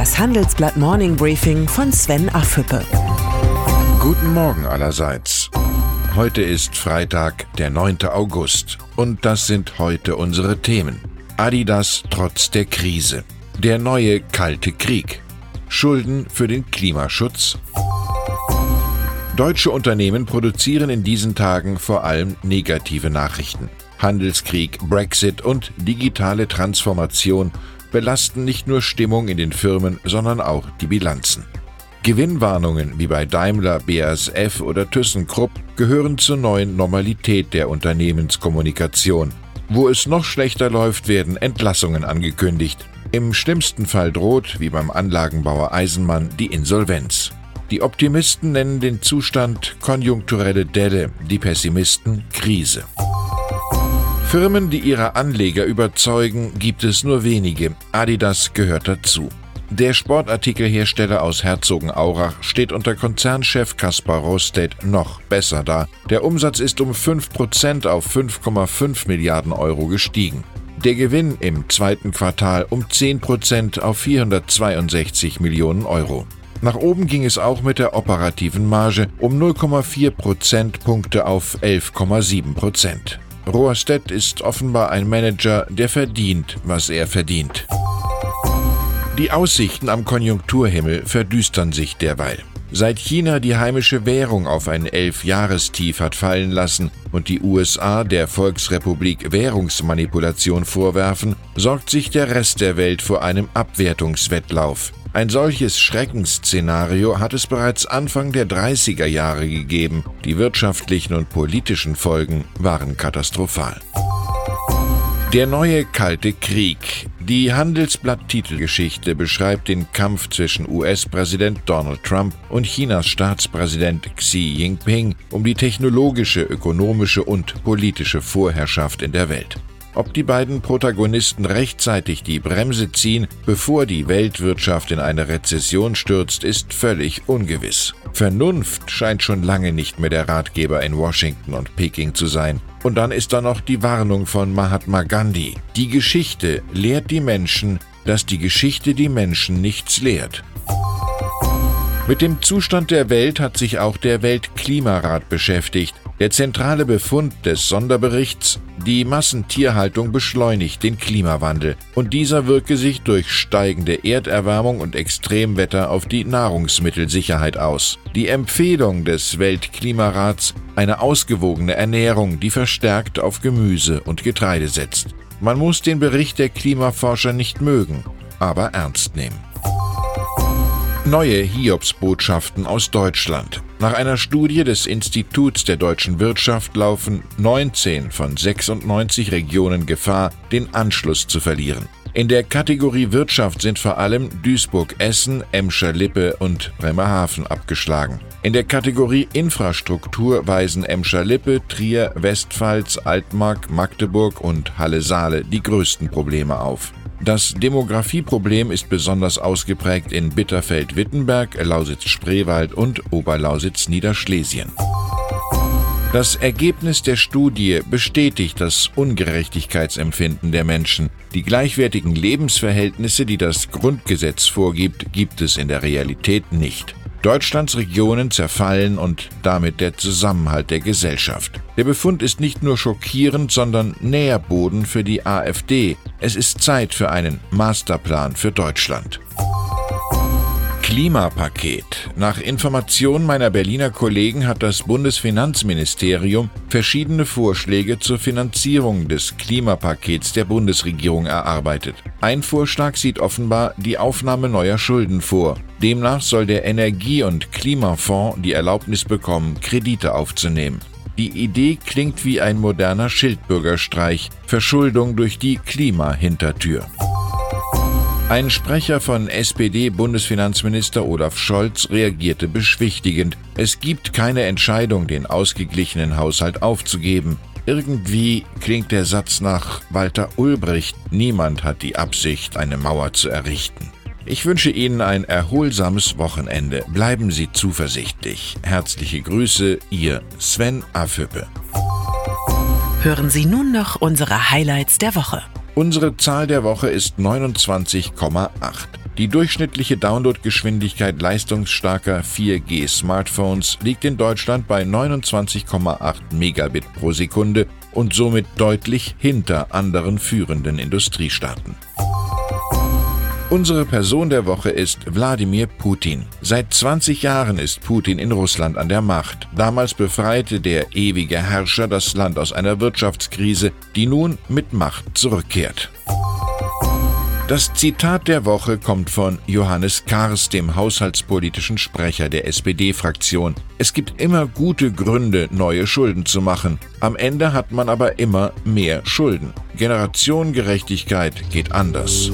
Das Handelsblatt Morning Briefing von Sven Affüppe. Guten Morgen allerseits. Heute ist Freitag, der 9. August. Und das sind heute unsere Themen. Adidas trotz der Krise. Der neue kalte Krieg. Schulden für den Klimaschutz. Deutsche Unternehmen produzieren in diesen Tagen vor allem negative Nachrichten. Handelskrieg, Brexit und digitale Transformation belasten nicht nur Stimmung in den Firmen, sondern auch die Bilanzen. Gewinnwarnungen wie bei Daimler, BASF oder ThyssenKrupp gehören zur neuen Normalität der Unternehmenskommunikation. Wo es noch schlechter läuft, werden Entlassungen angekündigt. Im schlimmsten Fall droht, wie beim Anlagenbauer Eisenmann, die Insolvenz. Die Optimisten nennen den Zustand konjunkturelle Delle, die Pessimisten Krise. Firmen, die ihre Anleger überzeugen, gibt es nur wenige. Adidas gehört dazu. Der Sportartikelhersteller aus Herzogenaurach steht unter Konzernchef Kaspar Rostedt noch besser da. Der Umsatz ist um 5% auf 5,5 Milliarden Euro gestiegen. Der Gewinn im zweiten Quartal um 10% auf 462 Millionen Euro. Nach oben ging es auch mit der operativen Marge um 0,4 Prozentpunkte auf 11,7 Prozent. Rohrstedt ist offenbar ein Manager, der verdient, was er verdient. Die Aussichten am Konjunkturhimmel verdüstern sich derweil. Seit China die heimische Währung auf ein Elfjahrestief hat fallen lassen und die USA der Volksrepublik Währungsmanipulation vorwerfen, sorgt sich der Rest der Welt vor einem Abwertungswettlauf. Ein solches Schreckensszenario hat es bereits Anfang der 30er Jahre gegeben. Die wirtschaftlichen und politischen Folgen waren katastrophal. Der neue Kalte Krieg. Die Handelsblatt-Titelgeschichte beschreibt den Kampf zwischen US-Präsident Donald Trump und Chinas Staatspräsident Xi Jinping um die technologische, ökonomische und politische Vorherrschaft in der Welt. Ob die beiden Protagonisten rechtzeitig die Bremse ziehen, bevor die Weltwirtschaft in eine Rezession stürzt, ist völlig ungewiss. Vernunft scheint schon lange nicht mehr der Ratgeber in Washington und Peking zu sein. Und dann ist da noch die Warnung von Mahatma Gandhi. Die Geschichte lehrt die Menschen, dass die Geschichte die Menschen nichts lehrt. Mit dem Zustand der Welt hat sich auch der Weltklimarat beschäftigt. Der zentrale Befund des Sonderberichts, die Massentierhaltung beschleunigt den Klimawandel und dieser wirke sich durch steigende Erderwärmung und Extremwetter auf die Nahrungsmittelsicherheit aus. Die Empfehlung des Weltklimarats eine ausgewogene Ernährung, die verstärkt auf Gemüse und Getreide setzt. Man muss den Bericht der Klimaforscher nicht mögen, aber ernst nehmen. Neue Hiobsbotschaften aus Deutschland. Nach einer Studie des Instituts der deutschen Wirtschaft laufen 19 von 96 Regionen Gefahr, den Anschluss zu verlieren. In der Kategorie Wirtschaft sind vor allem Duisburg-Essen, Emscher-Lippe und Bremerhaven abgeschlagen. In der Kategorie Infrastruktur weisen Emscher-Lippe, Trier, Westpfalz, Altmark, Magdeburg und Halle-Saale die größten Probleme auf. Das Demografieproblem ist besonders ausgeprägt in Bitterfeld-Wittenberg, Lausitz-Spreewald und Oberlausitz-Niederschlesien. Das Ergebnis der Studie bestätigt das Ungerechtigkeitsempfinden der Menschen. Die gleichwertigen Lebensverhältnisse, die das Grundgesetz vorgibt, gibt es in der Realität nicht. Deutschlands Regionen zerfallen und damit der Zusammenhalt der Gesellschaft. Der Befund ist nicht nur schockierend, sondern Nährboden für die AfD. Es ist Zeit für einen Masterplan für Deutschland. Klimapaket. Nach Informationen meiner Berliner Kollegen hat das Bundesfinanzministerium verschiedene Vorschläge zur Finanzierung des Klimapakets der Bundesregierung erarbeitet. Ein Vorschlag sieht offenbar die Aufnahme neuer Schulden vor. Demnach soll der Energie- und Klimafonds die Erlaubnis bekommen, Kredite aufzunehmen. Die Idee klingt wie ein moderner Schildbürgerstreich, Verschuldung durch die Klimahintertür. Ein Sprecher von SPD-Bundesfinanzminister Olaf Scholz reagierte beschwichtigend. Es gibt keine Entscheidung, den ausgeglichenen Haushalt aufzugeben. Irgendwie klingt der Satz nach Walter Ulbricht. Niemand hat die Absicht, eine Mauer zu errichten. Ich wünsche Ihnen ein erholsames Wochenende. Bleiben Sie zuversichtlich. Herzliche Grüße, Ihr Sven Affüppe. Hören Sie nun noch unsere Highlights der Woche. Unsere Zahl der Woche ist 29,8. Die durchschnittliche Downloadgeschwindigkeit leistungsstarker 4G-Smartphones liegt in Deutschland bei 29,8 Megabit pro Sekunde und somit deutlich hinter anderen führenden Industriestaaten. Unsere Person der Woche ist Wladimir Putin. Seit 20 Jahren ist Putin in Russland an der Macht. Damals befreite der ewige Herrscher das Land aus einer Wirtschaftskrise, die nun mit Macht zurückkehrt. Das Zitat der Woche kommt von Johannes Kars, dem haushaltspolitischen Sprecher der SPD-Fraktion. Es gibt immer gute Gründe, neue Schulden zu machen. Am Ende hat man aber immer mehr Schulden. Generationengerechtigkeit geht anders.